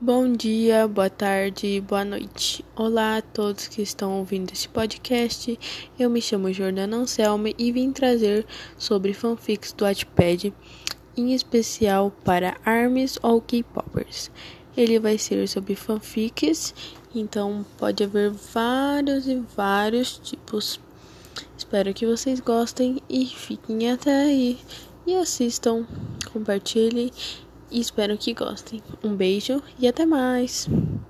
Bom dia, boa tarde, boa noite. Olá a todos que estão ouvindo esse podcast. Eu me chamo Jordana Anselme e vim trazer sobre fanfics do Wattpad, em especial para ARMYs ou K-popers. Ele vai ser sobre fanfics, então pode haver vários e vários tipos. Espero que vocês gostem e fiquem até aí e assistam, compartilhem e espero que gostem. Um beijo e até mais!